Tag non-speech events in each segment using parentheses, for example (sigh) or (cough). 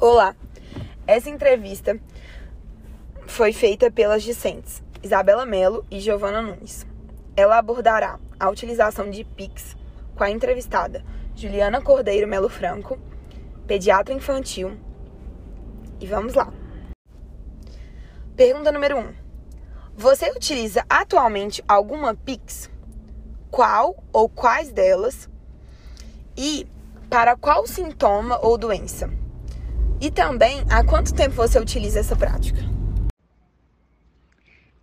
Olá, essa entrevista foi feita pelas discentes Isabela Melo e Giovana Nunes. Ela abordará a utilização de PIX com a entrevistada Juliana Cordeiro Melo Franco, pediatra infantil. E vamos lá. Pergunta número 1. Um. Você utiliza atualmente alguma PIX? Qual ou quais delas? E para qual sintoma ou doença? E também, há quanto tempo você utiliza essa prática?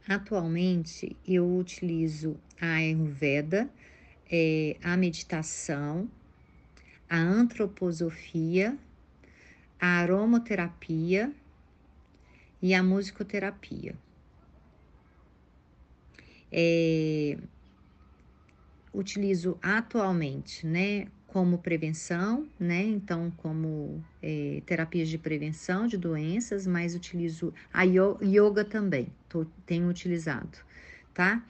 Atualmente, eu utilizo a Ayurveda, é, a meditação, a antroposofia, a aromaterapia e a musicoterapia. É, utilizo atualmente, né, como prevenção, né? Então, como é, terapias de prevenção de doenças, mas utilizo a yoga também, tô, tenho utilizado, tá?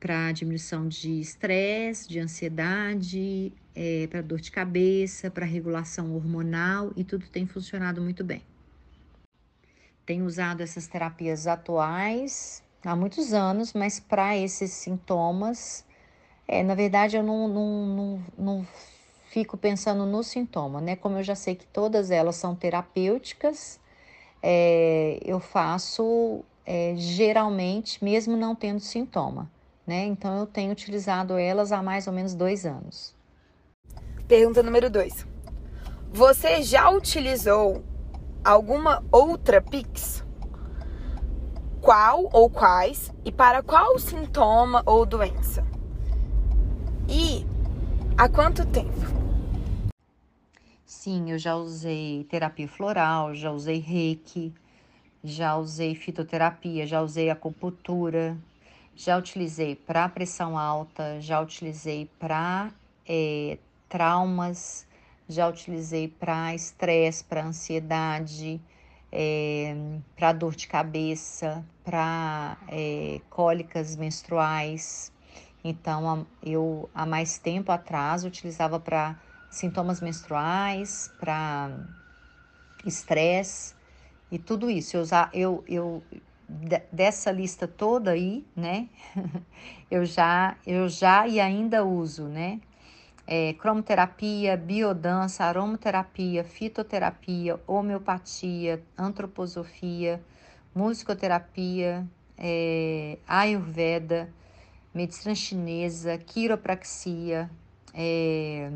Para diminuição de estresse, de ansiedade, é, para dor de cabeça, para regulação hormonal e tudo tem funcionado muito bem. Tenho usado essas terapias atuais há muitos anos, mas para esses sintomas, é, na verdade, eu não, não, não, não fico pensando no sintoma, né? Como eu já sei que todas elas são terapêuticas, é, eu faço é, geralmente, mesmo não tendo sintoma, né? Então eu tenho utilizado elas há mais ou menos dois anos. Pergunta número dois: Você já utilizou alguma outra Pix? Qual ou quais e para qual sintoma ou doença? E há quanto tempo? Sim, eu já usei terapia floral, já usei reiki, já usei fitoterapia, já usei acupuntura, já utilizei para pressão alta, já utilizei para é, traumas, já utilizei para estresse, para ansiedade, é, para dor de cabeça, para é, cólicas menstruais. Então, eu há mais tempo atrás utilizava para sintomas menstruais, para estresse e tudo isso. Eu, já, eu, eu dessa lista toda aí, né? (laughs) eu já, eu já e ainda uso, né? É, cromoterapia, biodança, aromaterapia, fitoterapia, homeopatia, antroposofia, musicoterapia, é, ayurveda, medicina chinesa, quiropraxia, é,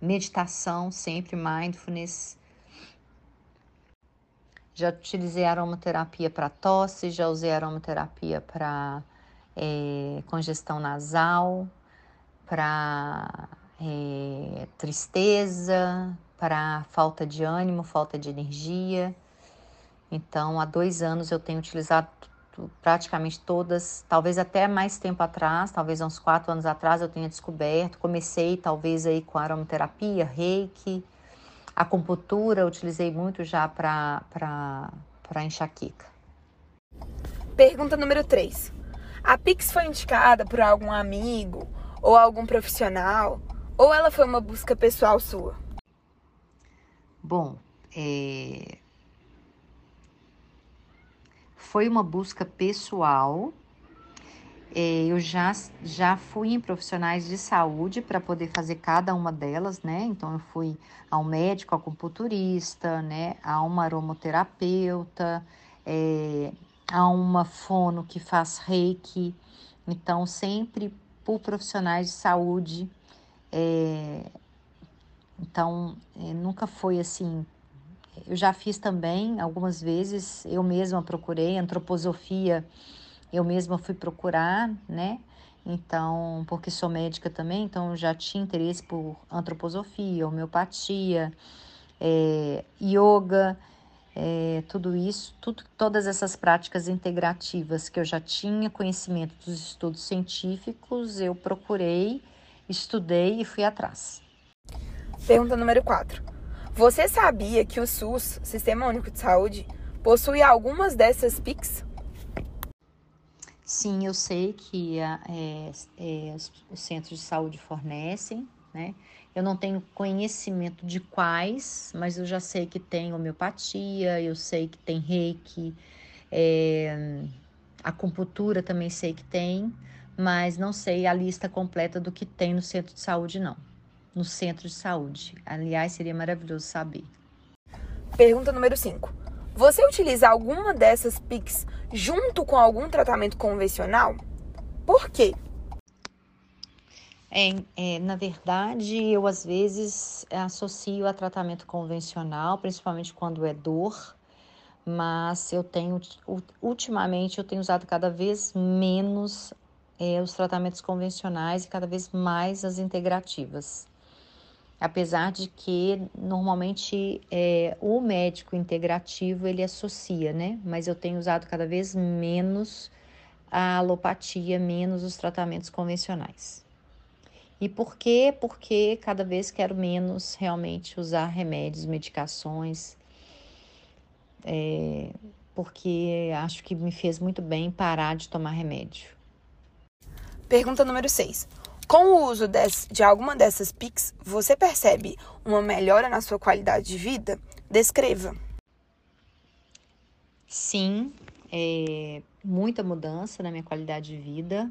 meditação, sempre mindfulness. Já utilizei aromaterapia para tosse, já usei aromaterapia para é, congestão nasal, para é, tristeza, para falta de ânimo, falta de energia. Então, há dois anos eu tenho utilizado praticamente todas, talvez até mais tempo atrás, talvez uns quatro anos atrás eu tenha descoberto. Comecei talvez aí com aromaterapia, reiki, acupuntura, utilizei muito já para enxaqueca. Pergunta número 3. A Pix foi indicada por algum amigo ou algum profissional? Ou ela foi uma busca pessoal sua? Bom, é, foi uma busca pessoal. É, eu já, já fui em profissionais de saúde para poder fazer cada uma delas, né? Então, eu fui ao médico acupunturista, né? A uma aromoterapeuta, é, a uma fono que faz reiki. Então, sempre por profissionais de saúde. É, então, é, nunca foi assim eu já fiz também algumas vezes, eu mesma procurei, antroposofia, eu mesma fui procurar, né? Então, porque sou médica também, então já tinha interesse por antroposofia, homeopatia, é, yoga, é, tudo isso, tudo, todas essas práticas integrativas que eu já tinha conhecimento dos estudos científicos, eu procurei, estudei e fui atrás. Pergunta número 4. Você sabia que o SUS, Sistema Único de Saúde, possui algumas dessas PICs? Sim, eu sei que é, é, os centros de saúde fornecem, né? Eu não tenho conhecimento de quais, mas eu já sei que tem homeopatia, eu sei que tem reiki, é, acupuntura também sei que tem, mas não sei a lista completa do que tem no centro de saúde, não. No centro de saúde. Aliás, seria maravilhoso saber. Pergunta número 5. Você utiliza alguma dessas PICs junto com algum tratamento convencional? Por quê? É, é, na verdade, eu às vezes associo a tratamento convencional, principalmente quando é dor, mas eu tenho, ultimamente, eu tenho usado cada vez menos é, os tratamentos convencionais e cada vez mais as integrativas. Apesar de que normalmente é, o médico integrativo ele associa, né? Mas eu tenho usado cada vez menos a alopatia, menos os tratamentos convencionais. E por quê? Porque cada vez quero menos realmente usar remédios, medicações, é, porque acho que me fez muito bem parar de tomar remédio. Pergunta número 6. Com o uso de alguma dessas PICs, você percebe uma melhora na sua qualidade de vida? Descreva. Sim, é, muita mudança na minha qualidade de vida.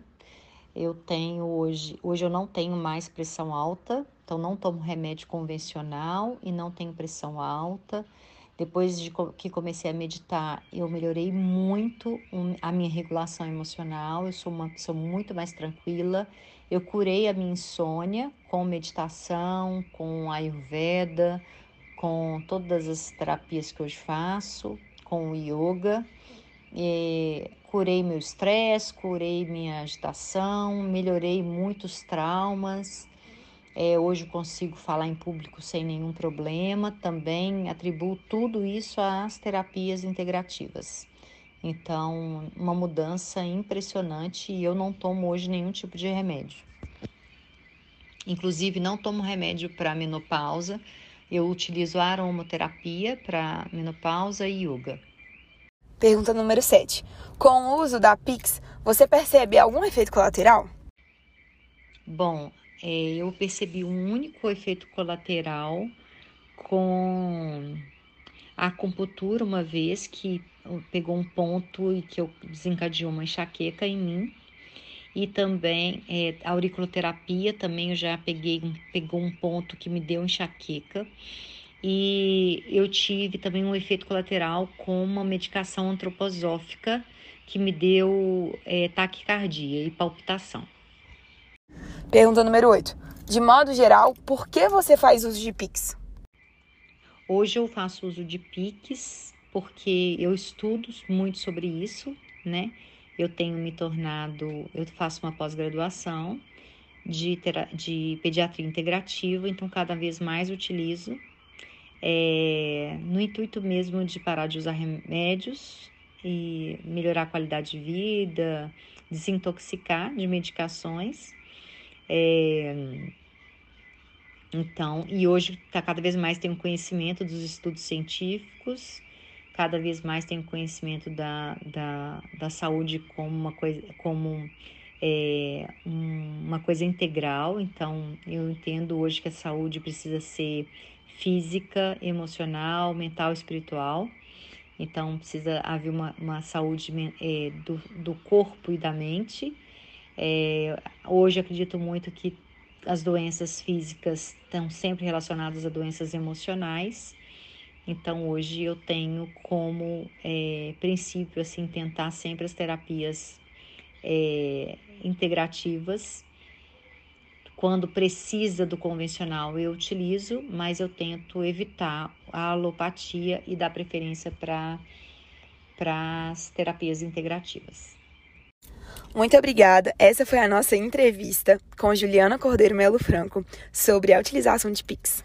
Eu tenho hoje, hoje eu não tenho mais pressão alta, então não tomo remédio convencional e não tenho pressão alta. Depois de que comecei a meditar, eu melhorei muito a minha regulação emocional. Eu sou uma pessoa muito mais tranquila. Eu curei a minha insônia com meditação, com ayurveda, com todas as terapias que hoje faço, com o yoga. E curei meu estresse, curei minha agitação, melhorei muitos traumas. É, hoje consigo falar em público sem nenhum problema. Também atribuo tudo isso às terapias integrativas. Então, uma mudança impressionante e eu não tomo hoje nenhum tipo de remédio. Inclusive, não tomo remédio para menopausa. Eu utilizo aromaterapia para menopausa e yoga. Pergunta número 7. Com o uso da Pix, você percebe algum efeito colateral? Bom, é, eu percebi um único efeito colateral com a acupuntura uma vez que pegou um ponto e que eu desencadeou uma enxaqueca em mim. E também é, a auriculoterapia também eu já peguei pegou um ponto que me deu enxaqueca e eu tive também um efeito colateral com uma medicação antroposófica que me deu é, taquicardia e palpitação. Pergunta número 8. De modo geral, por que você faz uso de Pix? Hoje eu faço uso de Pix porque eu estudo muito sobre isso, né? Eu tenho me tornado, eu faço uma pós-graduação de, de pediatria integrativa, então cada vez mais utilizo é, no intuito mesmo de parar de usar remédios e melhorar a qualidade de vida, desintoxicar de medicações. É, então, e hoje está cada vez mais tem um conhecimento dos estudos científicos, cada vez mais tem um conhecimento da, da, da saúde como uma coisa, como é, uma coisa integral. Então, eu entendo hoje que a saúde precisa ser física, emocional, mental espiritual. Então, precisa haver uma, uma saúde é, do, do corpo e da mente. É, hoje, acredito muito que as doenças físicas estão sempre relacionadas a doenças emocionais. Então, hoje eu tenho como é, princípio, assim, tentar sempre as terapias é, integrativas quando precisa do convencional, eu utilizo, mas eu tento evitar a alopatia e dar preferência para as terapias integrativas. Muito obrigada. Essa foi a nossa entrevista com Juliana Cordeiro Melo Franco sobre a utilização de PIX.